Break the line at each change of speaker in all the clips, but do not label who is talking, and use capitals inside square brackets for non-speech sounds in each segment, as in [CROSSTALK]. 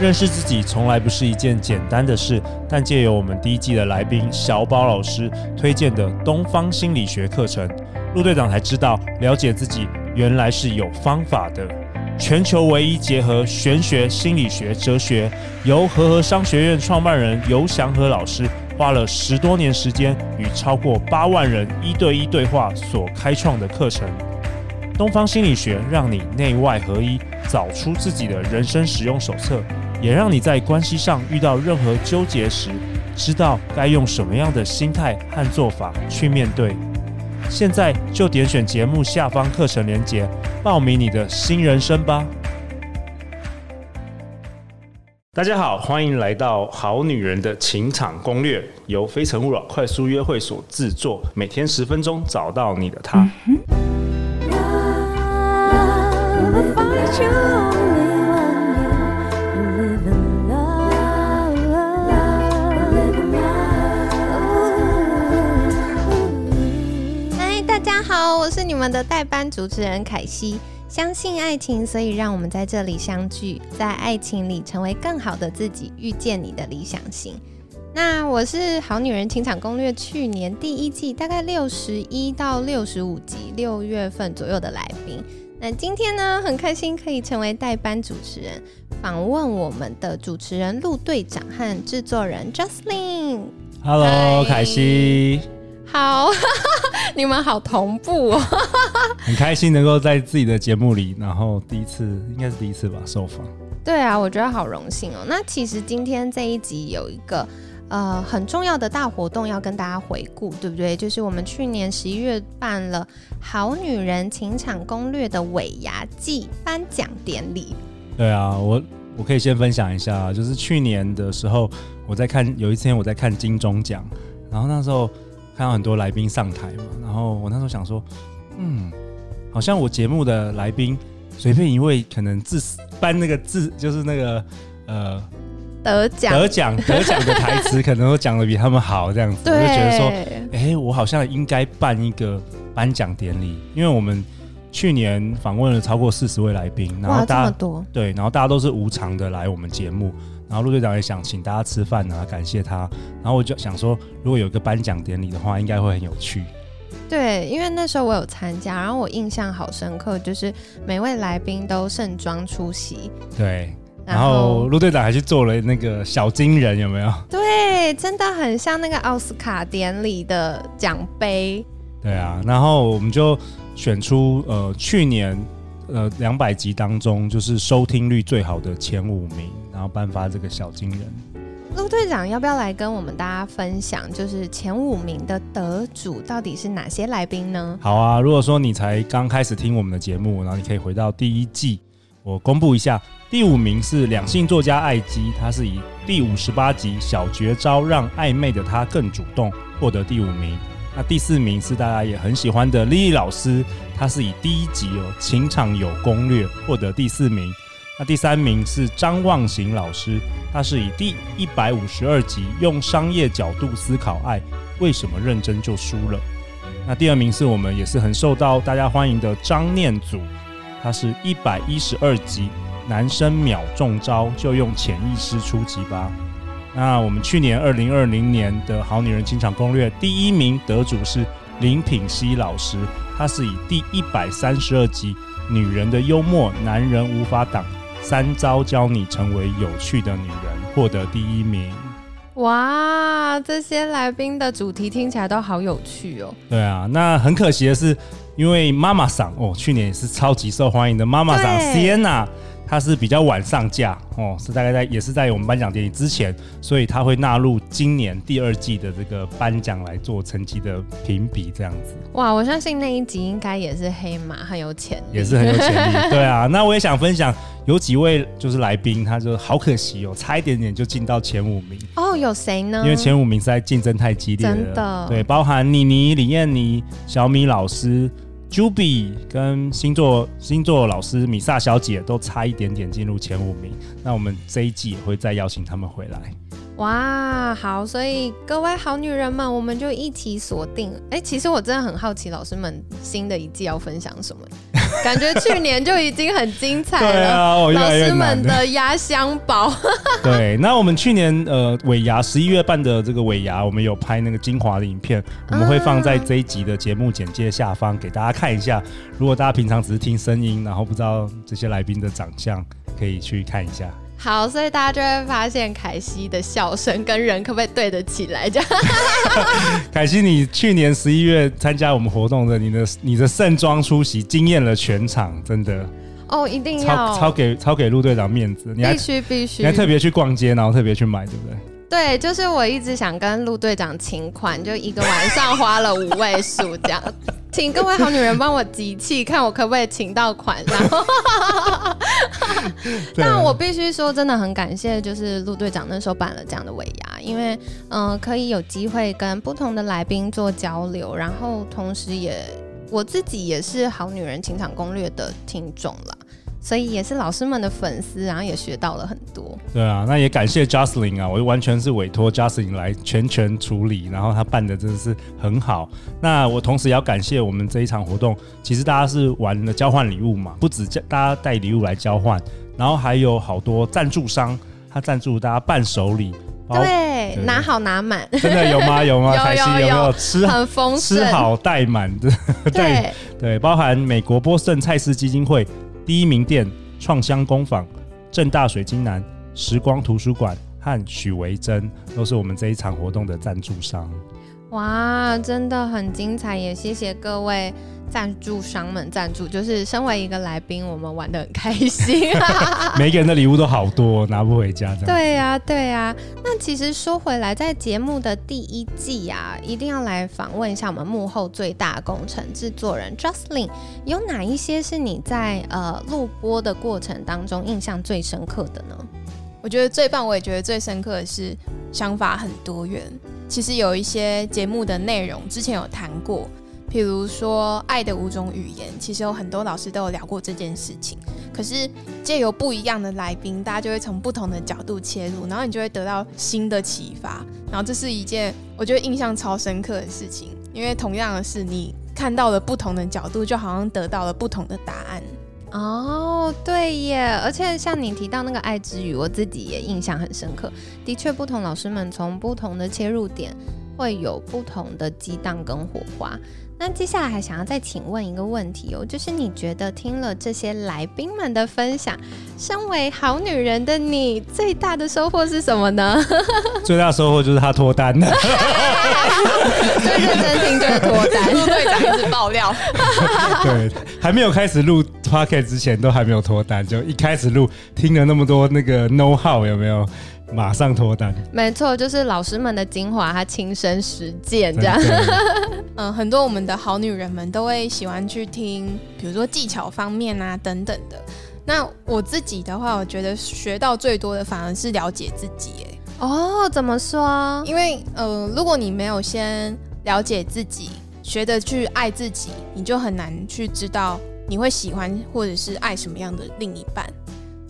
认识自己从来不是一件简单的事，但借由我们第一季的来宾小宝老师推荐的东方心理学课程，陆队长才知道，了解自己原来是有方法的。全球唯一结合玄学、心理学、哲学，由和合商学院创办人游祥和老师花了十多年时间，与超过八万人一对一对话所开创的课程。东方心理学让你内外合一，找出自己的人生使用手册，也让你在关系上遇到任何纠结时，知道该用什么样的心态和做法去面对。现在就点选节目下方课程连结，报名你的新人生吧。大家好，欢迎来到《好女人的情场攻略》，由非诚勿扰快速约会所制作，每天十分钟，找到你的他。
嗨，好，我是你们的代班主持人凯西。相信爱情，所以让我们在这里相聚，在爱情里成为更好的自己，遇见你的理想型。那我是《好女人情场攻略》去年第一季大概六十一到六十五集，六月份左右的来宾。那今天呢，很开心可以成为代班主持人，访问我们的主持人陆队长和制作人 j u s t l i n。
Hello，凯西。
好，[LAUGHS] 你们好同步哦，[LAUGHS]
很开心能够在自己的节目里，然后第一次应该是第一次吧受访。
对啊，我觉得好荣幸哦。那其实今天这一集有一个呃很重要的大活动要跟大家回顾，对不对？就是我们去年十一月办了《好女人情场攻略》的尾牙暨颁奖典礼。
对啊，我我可以先分享一下，就是去年的时候我在看，有一天我在看金钟奖，然后那时候。看到很多来宾上台嘛，然后我那时候想说，嗯，好像我节目的来宾随便一位，可能自颁那个字就是那个呃
得奖
得奖得奖的台词，可能都讲的比他们好这样子，[LAUGHS] 我就觉得说，哎、欸，我好像应该办一个颁奖典礼，因为我们去年访问了超过四十位来宾，然后大家
多
对，然后大家都是无偿的来我们节目。然后陆队长也想请大家吃饭啊，感谢他。然后我就想说，如果有一个颁奖典礼的话，应该会很有趣。
对，因为那时候我有参加，然后我印象好深刻，就是每位来宾都盛装出席。
对，然后陆队长还去做了那个小金人，有没有？
对，真的很像那个奥斯卡典礼的奖杯。
对啊，然后我们就选出呃去年呃两百集当中就是收听率最好的前五名。然后颁发这个小金人，
陆队长要不要来跟我们大家分享，就是前五名的得主到底是哪些来宾呢？
好啊，如果说你才刚开始听我们的节目，然后你可以回到第一季，我公布一下，第五名是两性作家艾姬，他是以第五十八集小绝招让暧昧的他更主动获得第五名。那第四名是大家也很喜欢的莉莉老师，他是以第一集哦情场有攻略获得第四名。那第三名是张望行老师，他是以第一百五十二集用商业角度思考爱，为什么认真就输了？那第二名是我们也是很受到大家欢迎的张念祖，他是一百一十二集男生秒中招就用潜意识出击吧。那我们去年二零二零年的好女人情场攻略第一名得主是林品熙老师，他是以第一百三十二集女人的幽默男人无法挡。三招教你成为有趣的女人，获得第一名。
哇，这些来宾的主题听起来都好有趣哦。
对啊，那很可惜的是，因为妈妈桑哦，去年也是超级受欢迎的妈妈桑 Sienna。他是比较晚上架哦，是大概在也是在我们颁奖典礼之前，所以他会纳入今年第二季的这个颁奖来做成绩的评比，这样子。
哇，我相信那一集应该也是黑马，很有潜力，
也是很有潜力。对啊，[LAUGHS] 那我也想分享，有几位就是来宾，他就好可惜哦，差一点点就进到前五名。
哦，有谁呢？
因为前五名实在竞争太激烈了，
真的。
对，包含妮妮、李燕妮、小米老师。Juby 跟星座星座老师米萨小姐都差一点点进入前五名，那我们这一季也会再邀请他们回来。
哇，好，所以各位好女人们，我们就一起锁定。哎、其实我真的很好奇，老师们新的一季要分享什么？感觉去年就已经很精彩了。
对啊，哦、
老师们的压箱宝。[LAUGHS]
对，那我们去年呃尾牙十一月办的这个尾牙，我们有拍那个精华的影片，我们会放在这一集的节目简介下方给大家看一下。如果大家平常只是听声音，然后不知道这些来宾的长相，可以去看一下。
好，所以大家就会发现凯西的笑声跟人可不可以对得起来？这样。[LAUGHS]
凯西，你去年十一月参加我们活动的，你的你的盛装出席惊艳了全场，真的。
哦，一定要
超，超给超给陆队长面子，你还
必须必须，
你还特别去逛街，然后特别去买，对不对？
对，就是我一直想跟陆队长请款，就一个晚上花了五位数这样。请各位好女人帮我集气，看我可不可以请到款。然后，[LAUGHS] 但我必须说，真的很感谢，就是陆队长那时候办了这样的尾牙，因为嗯、呃，可以有机会跟不同的来宾做交流，然后同时也我自己也是好女人情场攻略的听众了。所以也是老师们的粉丝，然后也学到了很多。
对啊，那也感谢 Jocelyn 啊，我就完全是委托 Jocelyn 来全权处理，然后他办的真的是很好。那我同时也要感谢我们这一场活动，其实大家是玩了交换礼物嘛，不止大家带礼物来交换，然后还有好多赞助商，他赞助大家伴手礼。
对，对，拿好拿满。真
的有吗？有吗？凯 [LAUGHS] 西有，有，没有吃
很丰盛，
吃好带满的？[LAUGHS] 对对，包含美国波士顿蔡司基金会。第一名店、创香工坊、正大水晶南、时光图书馆和许维珍都是我们这一场活动的赞助商。
哇，真的很精彩！也谢谢各位赞助商们赞助，就是身为一个来宾，我们玩得很开心。[LAUGHS] [LAUGHS]
每个人的礼物都好多，拿不回家。
对呀、啊，对呀、啊。那其实说回来，在节目的第一季啊，一定要来访问一下我们幕后最大工程制作人 Justin，有哪一些是你在呃录播的过程当中印象最深刻的呢？
我觉得最棒，我也觉得最深刻的是想法很多元。其实有一些节目的内容之前有谈过，譬如说爱的五种语言，其实有很多老师都有聊过这件事情。可是借由不一样的来宾，大家就会从不同的角度切入，然后你就会得到新的启发。然后这是一件我觉得印象超深刻的事情，因为同样的是你看到了不同的角度，就好像得到了不同的答案。
哦，对耶！而且像你提到那个爱之语，我自己也印象很深刻。的确，不同老师们从不同的切入点，会有不同的激荡跟火花。那接下来还想要再请问一个问题哦，就是你觉得听了这些来宾们的分享，身为好女人的你，最大的收获是什么呢？[LAUGHS]
最大的收获就是他脱单了。[LAUGHS]
最认真听就是脱单，
陆 [LAUGHS] 队长一直爆料。
对，还没有开始录 podcast 之前都还没有脱单，就一开始录听了那么多那个 know how 有没有？马上脱单，
没错，就是老师们的精华，他亲身实践这样。[LAUGHS]
嗯，很多我们的好女人们都会喜欢去听，比如说技巧方面啊等等的。那我自己的话，我觉得学到最多的反而是了解自己。哎，
哦，怎么说？
因为呃，如果你没有先了解自己，学着去爱自己，你就很难去知道你会喜欢或者是爱什么样的另一半。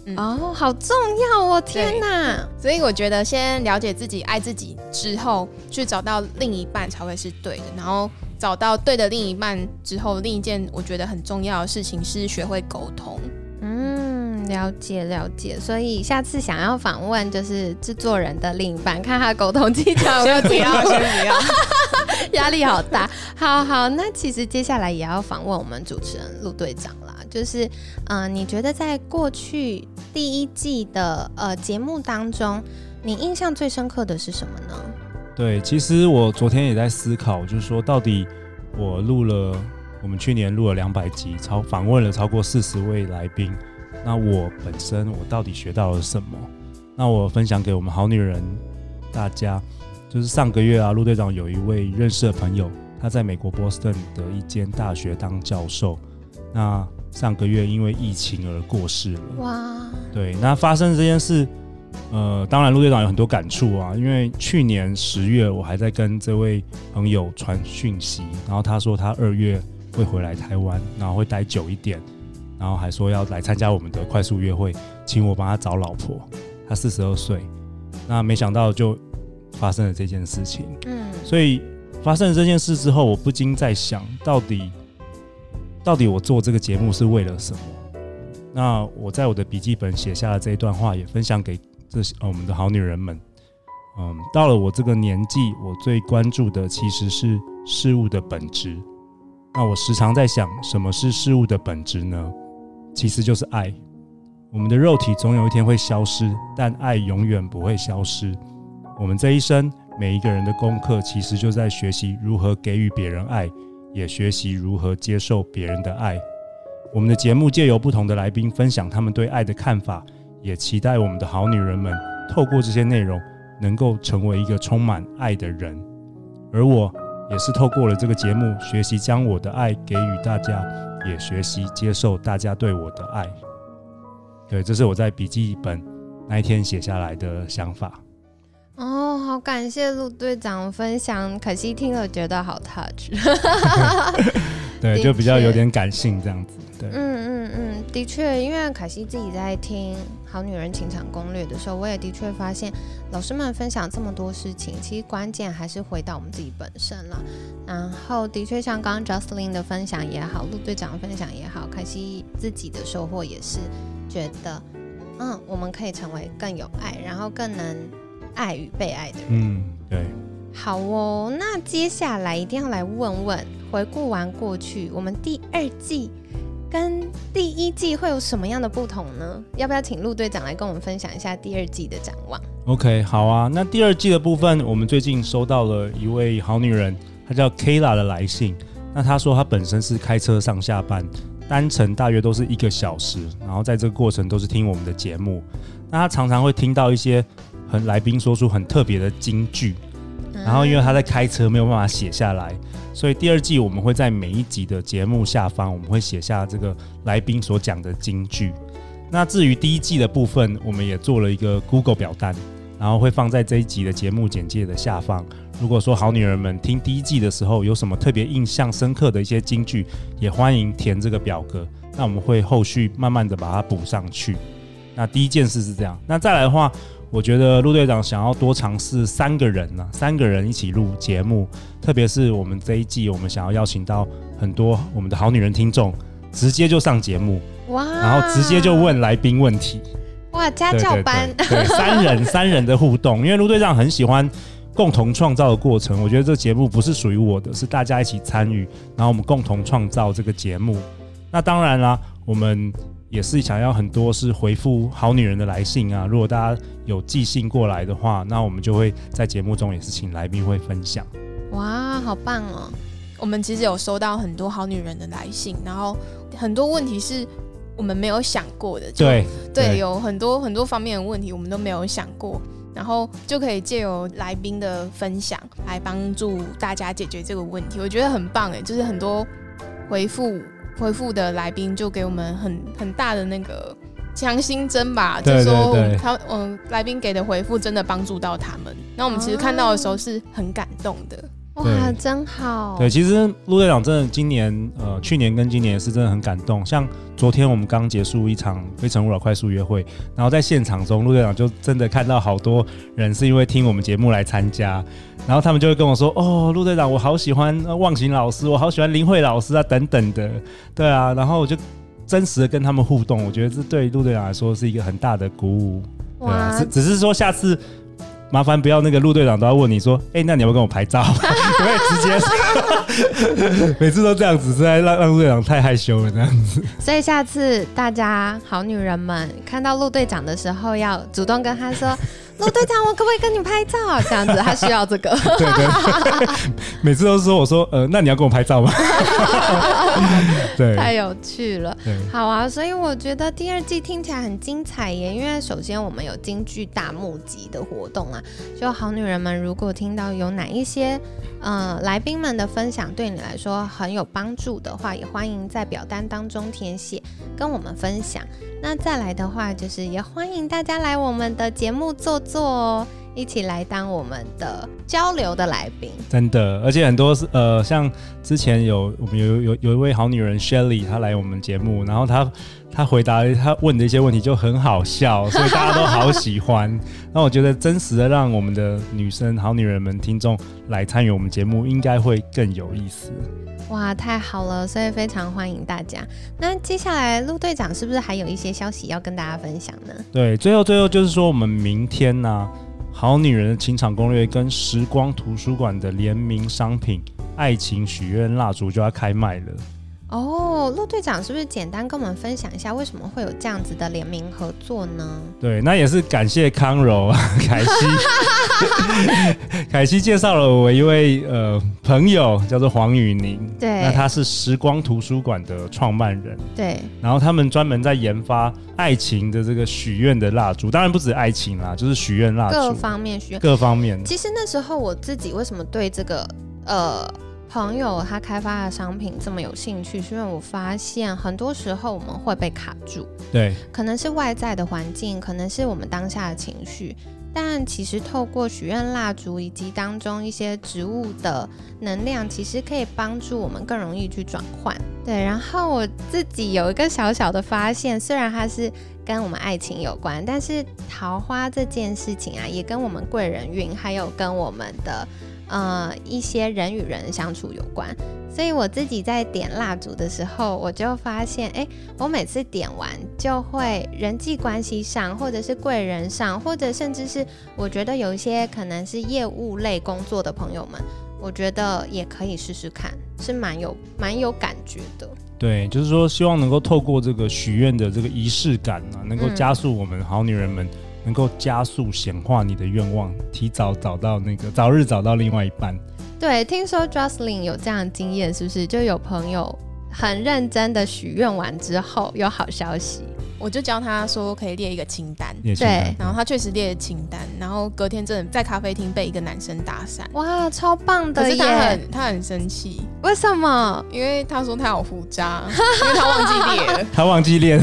嗯、哦，好重要哦！天哪，
所以我觉得先了解自己、爱自己之后，去找到另一半才会是对的。然后找到对的另一半之后，另一件我觉得很重要的事情是学会沟通。
嗯，了解了解。所以下次想要访问就是制作人的另一半，看他沟通技巧。
先不要，先不要，[LAUGHS]
压力好大。好好，那其实接下来也要访问我们主持人陆队长啦。就是，嗯、你觉得在过去第一季的呃节目当中，你印象最深刻的是什么呢？
对，其实我昨天也在思考，就是说到底我录了，我们去年录了两百集，超访问了超过四十位来宾，那我本身我到底学到了什么？那我分享给我们好女人大家，就是上个月啊，陆队长有一位认识的朋友，他在美国波士顿的一间大学当教授，那。上个月因为疫情而过世了。哇，对，那发生这件事，呃，当然陆队长有很多感触啊。因为去年十月我还在跟这位朋友传讯息，然后他说他二月会回来台湾，然后会待久一点，然后还说要来参加我们的快速约会，请我帮他找老婆。他四十二岁，那没想到就发生了这件事情。嗯，所以发生了这件事之后，我不禁在想到底。到底我做这个节目是为了什么？那我在我的笔记本写下了这一段话，也分享给这些、呃、我们的好女人们。嗯，到了我这个年纪，我最关注的其实是事物的本质。那我时常在想，什么是事物的本质呢？其实就是爱。我们的肉体总有一天会消失，但爱永远不会消失。我们这一生，每一个人的功课，其实就在学习如何给予别人爱，也学习如何接受别人的爱。我们的节目借由不同的来宾分享他们对爱的看法，也期待我们的好女人们透过这些内容。能够成为一个充满爱的人，而我也是透过了这个节目，学习将我的爱给予大家，也学习接受大家对我的爱。对，这是我在笔记本那一天写下来的想法。
哦，好感谢陆队长分享，可惜听了觉得好 touch。[LAUGHS]
对，就比较有点感性这样子。对，
嗯嗯嗯，的确，因为凯西自己在听《好女人情场攻略》的时候，我也的确发现，老师们分享这么多事情，其实关键还是回到我们自己本身了。然后，的确像刚刚 j u s t l i n 的分享也好，陆队长的分享也好，凯西自己的收获也是觉得，嗯，我们可以成为更有爱，然后更能爱与被爱的人。
嗯，对。
好哦，那接下来一定要来问问，回顾完过去，我们第二季跟第一季会有什么样的不同呢？要不要请陆队长来跟我们分享一下第二季的展望
？OK，好啊。那第二季的部分，我们最近收到了一位好女人，她叫 Kayla 的来信。那她说她本身是开车上下班，单程大约都是一个小时，然后在这个过程都是听我们的节目。那她常常会听到一些很来宾说出很特别的金句。然后，因为他在开车，没有办法写下来，所以第二季我们会在每一集的节目下方，我们会写下这个来宾所讲的金句。那至于第一季的部分，我们也做了一个 Google 表单，然后会放在这一集的节目简介的下方。如果说好女人们听第一季的时候有什么特别印象深刻的一些金句，也欢迎填这个表格。那我们会后续慢慢的把它补上去。那第一件事是这样，那再来的话。我觉得陆队长想要多尝试三个人呢、啊，三个人一起录节目，特别是我们这一季，我们想要邀请到很多我们的好女人听众，直接就上节目，哇，然后直接就问来宾问题，
哇，家教班，
对，对，对，对，[LAUGHS] 三人三人的互动，因为陆队长很喜欢共同创造的过程，我觉得这个节目不是属于我的，是大家一起参与，然后我们共同创造这个节目。那当然啦，我们。也是想要很多是回复好女人的来信啊，如果大家有寄信过来的话，那我们就会在节目中也是请来宾会分享。
哇，好棒哦！
我们其实有收到很多好女人的来信，然后很多问题是我们没有想过的。对对，有很多很多方面的问题我们都没有想过，然后就可以借由来宾的分享来帮助大家解决这个问题，我觉得很棒哎，就是很多回复。回复的来宾就给我们很很大的那个强心针吧，就说他嗯，来宾给的回复真的帮助到他们。那我们其实看到的时候是很感动的。
哇，真好！
对，其实陆队长真的今年呃，去年跟今年是真的很感动。像昨天我们刚结束一场《非诚勿扰》快速约会，然后在现场中，陆队长就真的看到好多人是因为听我们节目来参加，然后他们就会跟我说：“哦，陆队长，我好喜欢忘形老师，我好喜欢林慧老师啊，等等的。”对啊，然后我就真实的跟他们互动，我觉得这对陆队长来说是一个很大的鼓舞。对啊，只只是说下次。麻烦不要那个陆队长都要问你说，哎、欸，那你要不要跟我拍照？[LAUGHS] 可以直接？[LAUGHS] 每次都这样子，实在让让陆队长太害羞了这样子。
所以下次大家好女人们看到陆队长的时候，要主动跟他说。陆队长，我可不可以跟你拍照？这样子，他需要这个。对 [LAUGHS] 对，
每次都是说我说，呃，那你要跟我拍照吗？[LAUGHS] 对，
太有趣了。好啊，所以我觉得第二季听起来很精彩耶。因为首先我们有京剧大募集的活动啊，就好女人们，如果听到有哪一些呃来宾们的分享对你来说很有帮助的话，也欢迎在表单当中填写跟我们分享。那再来的话，就是也欢迎大家来我们的节目坐坐哦，一起来当我们的交流的来宾。
真的，而且很多是呃，像之前有我们有有有一位好女人 Shelly，她来我们节目，然后她她回答她问的一些问题就很好笑，所以大家都好喜欢。[LAUGHS] 那我觉得真实的让我们的女生、好女人们、听众来参与我们节目，应该会更有意思。
哇，太好了！所以非常欢迎大家。那接下来陆队长是不是还有一些消息要跟大家分享呢？
对，最后最后就是说，我们明天呢、啊，《好女人的情场攻略》跟时光图书馆的联名商品——爱情许愿蜡烛就要开卖了。
哦，陆队长是不是简单跟我们分享一下为什么会有这样子的联名合作呢？
对，那也是感谢康柔、[LAUGHS] 凯西，凯西介绍了我一位呃朋友，叫做黄宇宁。
对，
那他是时光图书馆的创办人。
对，
然后他们专门在研发爱情的这个许愿的蜡烛，当然不止爱情啦，就是许愿蜡烛，
各方面许愿，
各方面。
其实那时候我自己为什么对这个呃。朋友他开发的商品这么有兴趣，是因为我发现很多时候我们会被卡住，
对，
可能是外在的环境，可能是我们当下的情绪，但其实透过许愿蜡烛以及当中一些植物的能量，其实可以帮助我们更容易去转换。对，然后我自己有一个小小的发现，虽然它是跟我们爱情有关，但是桃花这件事情啊，也跟我们贵人运，还有跟我们的。呃，一些人与人相处有关，所以我自己在点蜡烛的时候，我就发现，哎，我每次点完就会人际关系上，或者是贵人上，或者甚至是我觉得有一些可能是业务类工作的朋友们，我觉得也可以试试看，是蛮有蛮有感觉的。
对，就是说希望能够透过这个许愿的这个仪式感啊，能够加速我们好女人们。能够加速显化你的愿望，提早找到那个早日找到另外一半。
对，听说 Jocelyn 有这样的经验，是不是？就有朋友很认真的许愿完之后有好消息，
我就教他说可以列一个清单，
清单
对，
然后他确实列了清单，然后隔天真的在咖啡厅被一个男生搭讪，
哇，超棒的耶！
可是他很他很生气，
为什么？
因为他说他有胡渣，因为他忘记列了，[LAUGHS]
他忘记列。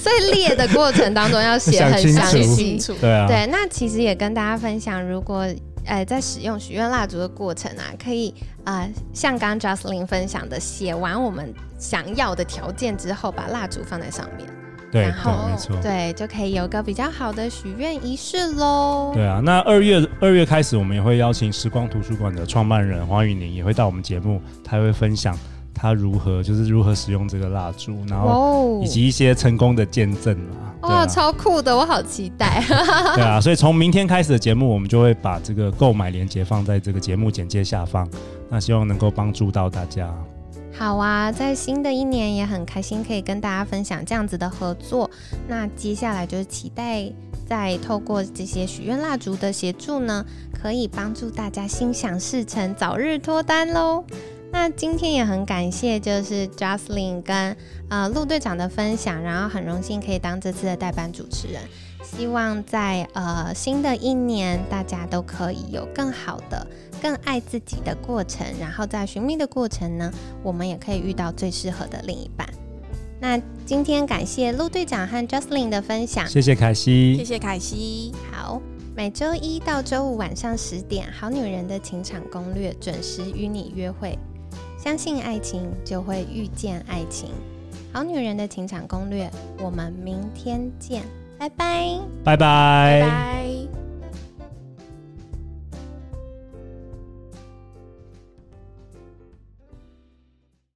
所以列的过程当中要写 [LAUGHS] 很
详细。
对啊，
对，那其实也跟大家分享，如果呃在使用许愿蜡烛的过程啊，可以呃像刚刚 Jocelyn 分享的，写完我们想要的条件之后，把蜡烛放在上面，
对，
然后
没错，
对，就可以有个比较好的许愿仪式喽。
对啊，那二月二月开始，我们也会邀请时光图书馆的创办人黄宇宁也会到我们节目，他会分享。他如何就是如何使用这个蜡烛，然后以及一些成功的见证啊！
哇、啊哦，超酷的，我好期待！[LAUGHS]
对啊，所以从明天开始的节目，我们就会把这个购买链接放在这个节目简介下方，那希望能够帮助到大家。
好啊，在新的一年也很开心可以跟大家分享这样子的合作。那接下来就是期待在透过这些许愿蜡烛的协助呢，可以帮助大家心想事成，早日脱单喽！那今天也很感谢，就是 Jocelyn 跟呃陆队长的分享，然后很荣幸可以当这次的代班主持人。希望在呃新的一年，大家都可以有更好的、更爱自己的过程，然后在寻觅的过程呢，我们也可以遇到最适合的另一半。那今天感谢陆队长和 Jocelyn 的分享，
谢谢凯西，
谢谢凯西。
好，每周一到周五晚上十点，《好女人的情场攻略》准时与你约会。相信爱情，就会遇见爱情。好女人的情场攻略，我们明天见，拜拜，
拜拜。
拜拜。